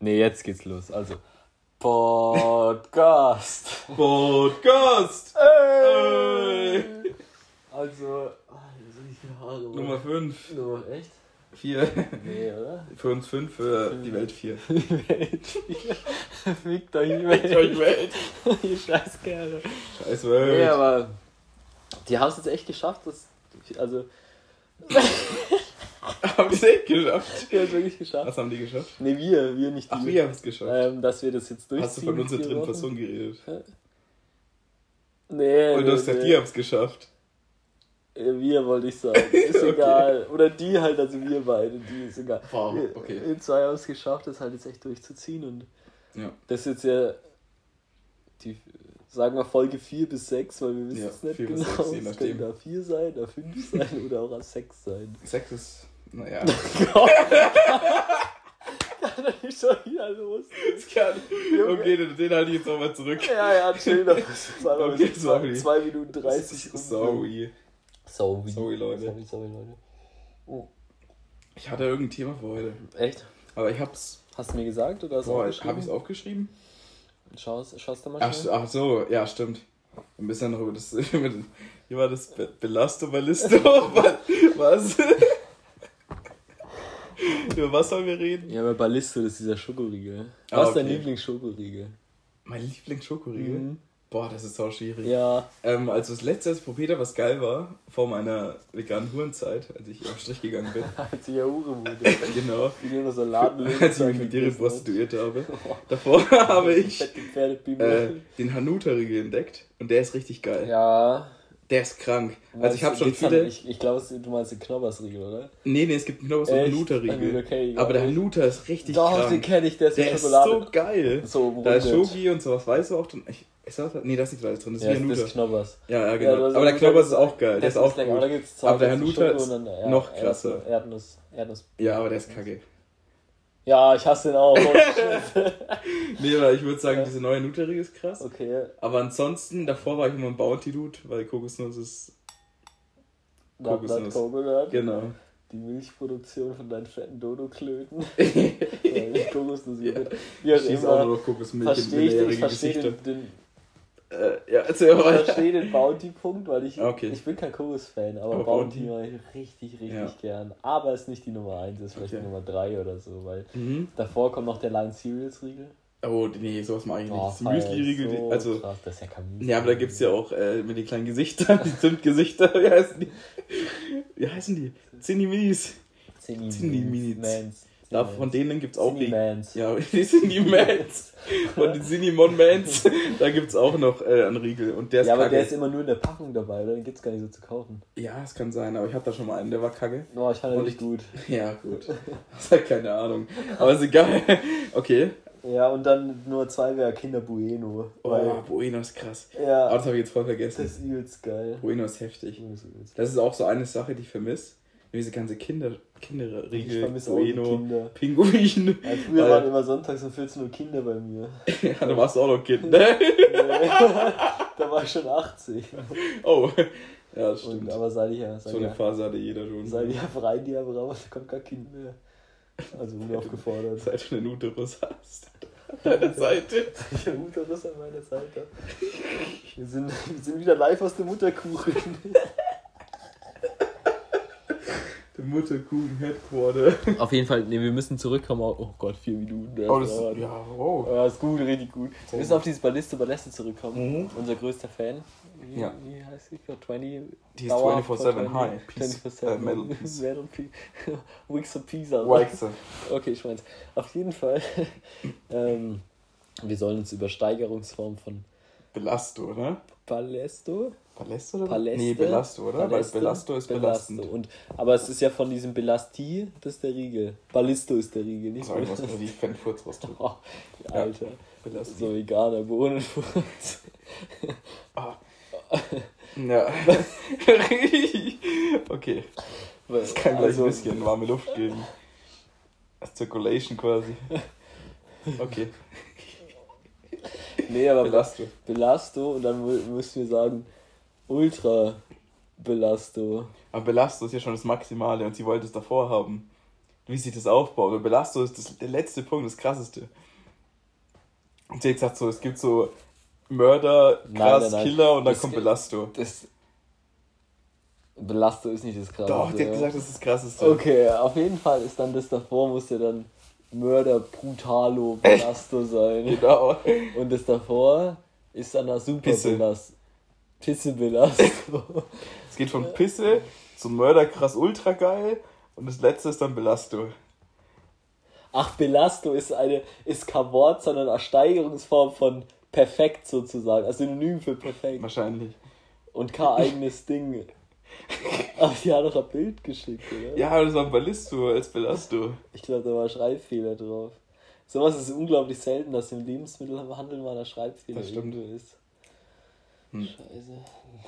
Nee, jetzt geht's los. Also. Podcast. Podcast! Ey. Also. ah, hier sind nicht viele Haare. Nummer 5. Nummer, echt? 4. Nee, oder? Für uns 5, für die Welt 4. Welt. Fickt euch die Euch Welt. Welt. Ihr scheiß Kerle. Scheiß Nee, Welt. aber. Die haben es jetzt echt geschafft, dass. Also. Haben die es echt geschafft? Die haben es wirklich geschafft. Was haben die geschafft? Nee, wir, wir nicht die. Ach, wir haben es geschafft. Ähm, dass wir das jetzt durchziehen. Hast du von unserer dritten. Person geredet? Nee, Und nee, du hast gesagt, nee. die haben es geschafft. Äh, Wir wollte ich sagen. Ist Okay. egal. Oder die halt, also wir beide, die ist egal. Wow, Wir- okay. Wir zwei haben es geschafft, das halt jetzt echt durchzuziehen. Und Ja. das ist jetzt ja die, sagen wir Folge 4 bis 6, weil wir wissen Ja, es nicht 4 bis genau. 6, je es können da 4 sein, da 5 sein oder auch 6 sein. Sex ist, naja. Kann doch nicht schon wieder los. Das kann. Okay, den, den halte ich jetzt nochmal zurück. Ja, ja, chill doch. Okay, sorry. 2 Minuten 30 rum. Sorry. Sorry. Sorry, Leute. Sorry, sorry, Leute. Ich hatte irgendein Thema für heute. Echt? Aber ich hab's. Hast du mir gesagt oder hast du Boah, aufgeschrieben? hab ich's aufgeschrieben? Schaust, schaust du mal Ach, schnell? ach so, ja, stimmt. Wir müssen ja noch über das. Über wie war das? Be Belasto, Ballisto? Was? Was? über was sollen wir reden? Ja, bei Ballisto, das ist dieser Schokoriegel. Ah, Was ist dein. Lieblingsschokoriegel? Mein Lieblingsschokoriegel? Mhm. Boah, das ist so schwierig. Ja, Ähm, also das letzte, ich probiert was geil war, vor meiner veganen Hurenzeit, als ich auf Strich gegangen bin. als ich ja Hure wurde. genau. Wie nur so Ladenlöwen. Als ich mich mit dir prostituiert habe. Davor habe ich äh, den Hanuta-Riegel entdeckt und der ist richtig geil. ja. Der ist krank. Also ich habe schon viele. Ich, ich glaube, du meinst den Knobbersriegel, oder? Nee, nee, es gibt einen Echt? Hanuta-Riegel. Hanuta kenn ich Aber der. Hanuta ist richtig Doch, den krank. kenne ich, der ist Der ist so geil. so Da ist. Schoki und sowas, weißt du auch. drin? Ich, ist das, nee, das ist nicht alles drin, das ist Ja, wie das Knobbers. Ja, ja, Ja, genau. hast aber der Knobbers ist auch geil, der ist auch lecker, da gut. Aber der Hanuta Schoko ist und ja, noch krasser. Erdnuss, Erdnuss. Ja, aber der ist kacke. Ja, ich hasse den auch. Oh, Nee, aber ich würde sagen, diese neue Hanuta-Riegel ist krass. okay, Aber ansonsten, davor war ich immer ein Bounty-Dude, weil Kokosnuss ist. Kokosnuss. Coconut. Genau. Die Milchproduktion von deinen fetten Dodo-Klöten. Kokosnuss. Ja. Wie auch Ich schieße auch nur noch Kokosmilch Verstehe ich, ich verstehe den, den, Äh, ja, erzähl ich mal. verstehe den Bounty-Punkt, weil ich, Okay. ich bin kein Kokos-Fan, aber, Aber Bounty Bounty- mag ich richtig, richtig Ja. gern. Aber ist nicht die Nummer 1, ist vielleicht Okay. die Nummer 3 oder so, weil Mhm. davor kommt noch der Line Cereals-Riegel. Oh, nee, sowas mag ich nicht. Oh, Das Müsli-Riegel, so also. krass, das ist ja kein. Ja, aber da gibt's ja auch äh, mit den kleinen Gesichtern, die Zimtgesichter, wie heißen die? Wie heißen die? Zinni Minis. Da, von denen gibt's auch Zinni die. Mans. Ja, die Zinni Mans. Von den Cinnamon Mans. Da gibt's auch noch äh, einen Riegel. Und der ist Ja, aber kacke. der ist immer nur in der Packung dabei, oder? Den gibt's gar nicht so zu kaufen. ja, es kann sein, aber ich hatte da schon mal einen, der war kacke. Oh, ich Und nicht ich- gut. Ja, gut. Das halt keine Ahnung. Aber ist egal. Okay. Ja, und dann Nummer 2 wäre Kinder Bueno. Oh, Bueno ist krass. ja, Aber das habe ich jetzt voll das vergessen. ist übelst geil. Bueno ist heftig. Das ist Das ist auch so eine Sache, die ich vermisse. Diese ganze Kinder, Ich Kinderriegel, Bueno, Kinder. Pinguin. Ja, früher Weil- waren immer sonntags um 14 Uhr Kinder bei mir. Ja, da warst du auch noch Kind, ne? Nee. da war ich schon 80. Oh. Ja, das Und, stimmt. aber seit ich ja, seit So eine Phase hatte jeder schon. seit ich ja frei die habe raus, kommt kein Kind mehr. Also unaufgefordert. Seit du einen Uterus hast. An deiner Seite. Ich habe Uterus an meiner Seite. Wir sind, wir sind wieder live aus dem Mutterkuchen. Mutterkuchen Headquarter. Auf jeden Fall, nee, wir müssen zurückkommen. auf- Oh Gott, vier Minuten. das Oh, das ja, wow. Ja, ist gut, richtig gut. Wir müssen auf dieses Balliste Balleste zurückkommen. Mhm. Unser größter Fan. Wie, Ja. wie heißt sie? 20. Die ist Dauer 24/7 High. Peace, 24/7. äh, Metal Peace. Metal Peace. Wix of Pisa. Weichse. Okay, ich mein's. Auf jeden Fall. ähm, wir sollen uns über Steigerungsform von Belasto, oder? Ballesto. Balasto oder? Paläste. Nee, Belasto, oder? Paläste, Weil Belasto ist belastend. Und, aber es ist ja von diesem Belasti, das ist der Riegel. Ballisto ist der Riegel, nicht Das war irgendwas über die Fanfurz rausdrücken. Oh, Alter. Belasto. So veganer Bohnenfurz. Ah. Ja. okay. Das kann gleich Also, ein bisschen warme Luft geben. Circulation quasi. Okay. Nee, aber Belasto. Belasto und dann mü- müssen wir sagen Ultra Belasto. Aber Belasto ist ja schon das Maximale und sie wollte es davor haben. wie sich das aufbaut. Und Belasto ist das, der letzte Punkt, das krasseste. Und sie hat gesagt so, es gibt so Mörder, krass, nein, nein. Killer und dann Das kommt Belasto. Das. Belastung ist nicht das krasse. Doch, die hat gesagt, das ist das krasseste. Okay, auf jeden Fall ist dann das davor, muss ja dann Mörder Brutalo Belasto sein. Genau. Und das davor ist dann das Super Pisse. Belas- Pisse Belastung. Es geht von Pisse zu Mörder, krass, ultra geil. Und das letzte ist dann Belasto. Ach, Belasto ist eine, ist kein Wort, sondern eine Steigerungsform von perfekt sozusagen. Also Synonym für perfekt. Wahrscheinlich. Und kein eigenes Ding. Ach, die hat doch ein Bild geschickt, oder? Ja, aber das war Ballisto als Belasto. Ich glaube, da war ein Schreibfehler drauf. Sowas ist unglaublich selten, dass im Lebensmittelhandel mal ein Schreibfehler Das stimmt. ist. Hm. Scheiße.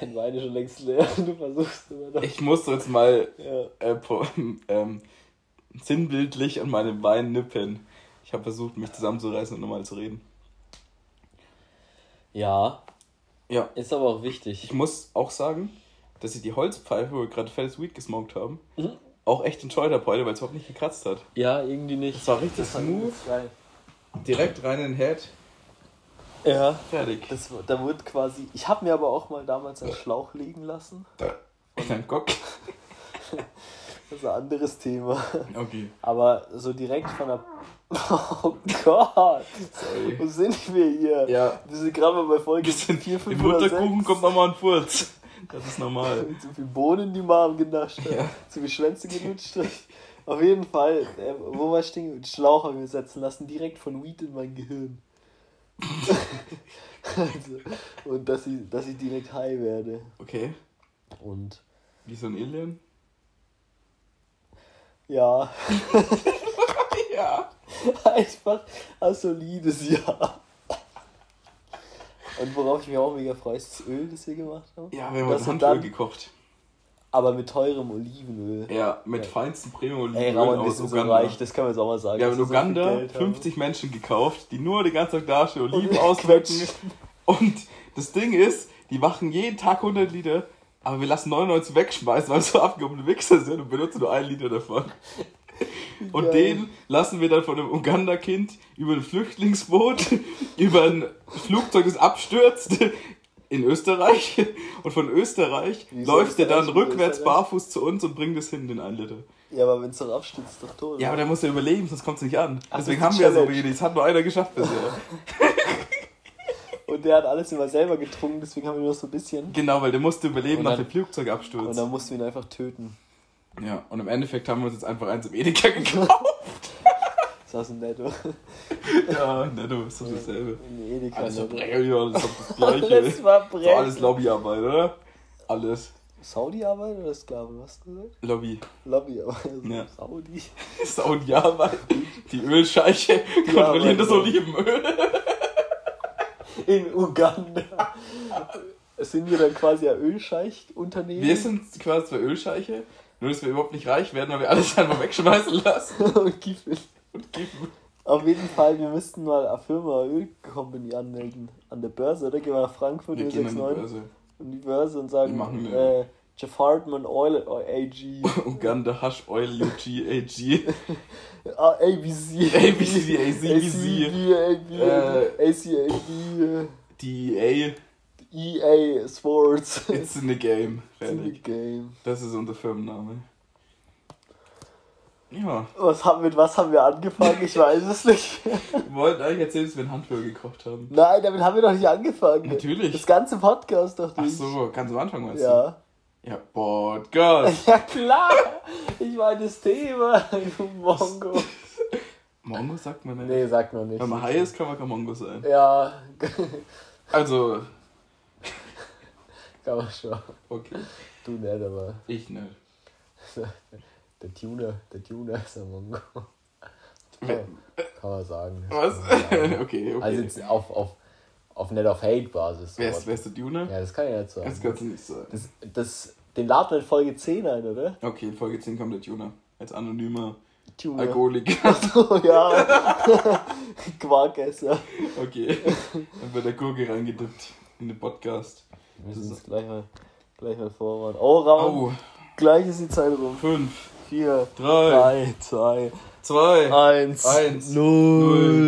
Dein Wein ist schon längst leer du versuchst immer noch. Ich muss jetzt mal Ja. äh, ähm, sinnbildlich an meinem Wein nippen. Ich habe versucht, mich zusammenzureißen und normal zu reden. ja, Ja. ist aber auch wichtig. Ich muss auch sagen, dass ich die Holzpfeife, wo wir gerade fettes Weed gesmoked haben, Mhm. auch echt enjoyed habe heute, weil es überhaupt nicht gekratzt hat. Ja, irgendwie nicht. Das war richtig Das smooth. Direkt rein in den Head. Ja, Fertig. das, da wurde quasi. Ich habe mir aber auch mal damals einen Schlauch legen lassen. In den Kopf. Das ist ein anderes Thema. Okay. Aber so direkt von der. Oh Gott! Sorry. Wo sind wir hier? Ja. Wir sind gerade bei Folge Wir sind 4, 5 Im Mutterkuchen kommt nochmal ein Furz. Das ist normal. Zu viel Bohnen, die Mom genascht. Ja. Zu viel Schwänze gelutscht. Auf jeden Fall, äh, wo war ich stehen? Den Schlauch haben wir setzen lassen, direkt von Weed in mein Gehirn. also, und dass ich, dass ich direkt high werde. Okay. Und Wie so ein Alien? ja, Ja. einfach ein solides Jahr. Und worauf ich mich auch mega freue, ist das Öl, das wir gemacht haben. Ja, wir haben Das Handöl dann- gekocht. Aber mit teurem Olivenöl. Ja, mit Ja. feinstem Premium Ey, Raman, wir sind so Uganda. reich, das kann man jetzt auch mal sagen. Wir haben in wir so viel Uganda Geld haben. 50 Menschen gekauft, die nur den ganzen Tag da stehen, Oliven quetschen. Und das Ding ist, die machen jeden Tag 100 Liter, aber wir lassen 99 wegschmeißen, weil wir so abgehobene Wichser sind und benutzen nur einen Liter davon. Und Geil. den lassen wir dann von einem Uganda-Kind über ein Flüchtlingsboot, über ein Flugzeug, das abstürzt, in Österreich. Und von Österreich Wieso läuft der dann rückwärts Österreich? barfuß zu uns und bringt es hin, den 1 Liter. Ja, aber wenn es doch abstürzt, ist doch tot. Ja, aber der muss ja überleben, sonst kommt es nicht an. Ach, Deswegen das haben wir ja so wenig. Es hat nur einer geschafft bisher. Und der hat alles immer selber getrunken, deswegen haben wir nur so ein bisschen. genau, weil der musste überleben Und nach dann- dem Flugzeugabsturz. Und dann mussten wir ihn einfach töten. ja, und im Endeffekt haben wir uns jetzt einfach eins im Edeka gekauft. Das so netto. ja, netto, ist doch dasselbe. In Edeka. Alles netto. Verbrecher, ja, alles doch das Gleiche. Alles war Das war alles. Lobbyarbeit, oder? Alles. Saudi-Arbeit oder Sklaven? Was hast du gesagt? Lobby. Lobbyarbeit. Also Ja. Saudi. Saudi-Arbeit. Die Ölscheiche kontrollieren das. Olivenöl. In Uganda. Sind wir dann quasi ein Ölscheich-Unternehmen? Wir sind quasi zwei Ölscheiche, nur dass wir überhaupt nicht reich werden, weil wir alles einfach wegschmeißen lassen und kiffen. Auf jeden Fall, wir müssten mal eine Firma Ölcompany anmelden. An der Börse, oder? Gehen wir nach Frankfurt Wir gehen an die 069 Börse. an die Börse und sagen, machen äh, Jeff Hartman Oil AG. Uganda Hash Oil UG AG. Ah, ABC. ABC, ACBC. ACB, Äh, ACAB, DEA. EA Sports. It's in the game. It's in the game. Das ist unser Firmenname. Ja, Was haben, mit was haben wir angefangen? Ich weiß es nicht. wir wollten eigentlich erzählen, dass wir ein Handwerk gekocht haben. Nein, damit haben wir doch nicht angefangen. Natürlich. Das ganze Podcast doch Ach nicht. so, ganz am Anfang meinst Ja. du? Ja, Podcast. Ja klar. Ich meine das Thema. Mongo. Mongo sagt man nicht. Nee, sag noch nicht. Wenn man high ist, kann man kein Mongo sein. Ja, Also, kann man schon. okay. Du nicht, aber Ich nicht. Der Tuner, der Tuner ist ein Mongo. Kann man sagen. Was? Kann man sagen. okay, okay. Also jetzt auf, auf, auf nicht auf Hate-Basis. wer, ist, wer ist der Dune? Ja, das kann ich nicht sagen. Das kannst du nicht sagen. Das, das, den laden wir in Folge 10 ein, oder? Okay, in Folge 10 kommt der Tuner. Als anonymer Tuner. Alkoholiker. Achso, ja. Quarkesser. Okay. Dann wird der Gurke reingedippt in den Podcast. Wir müssen uns gleich mal, gleich mal vorwarnen. Oh, Raum. Oh, Gleich ist die Zeit rum. 5, 4, Drei. 3, 2, Zwei. 1, Eins. 0.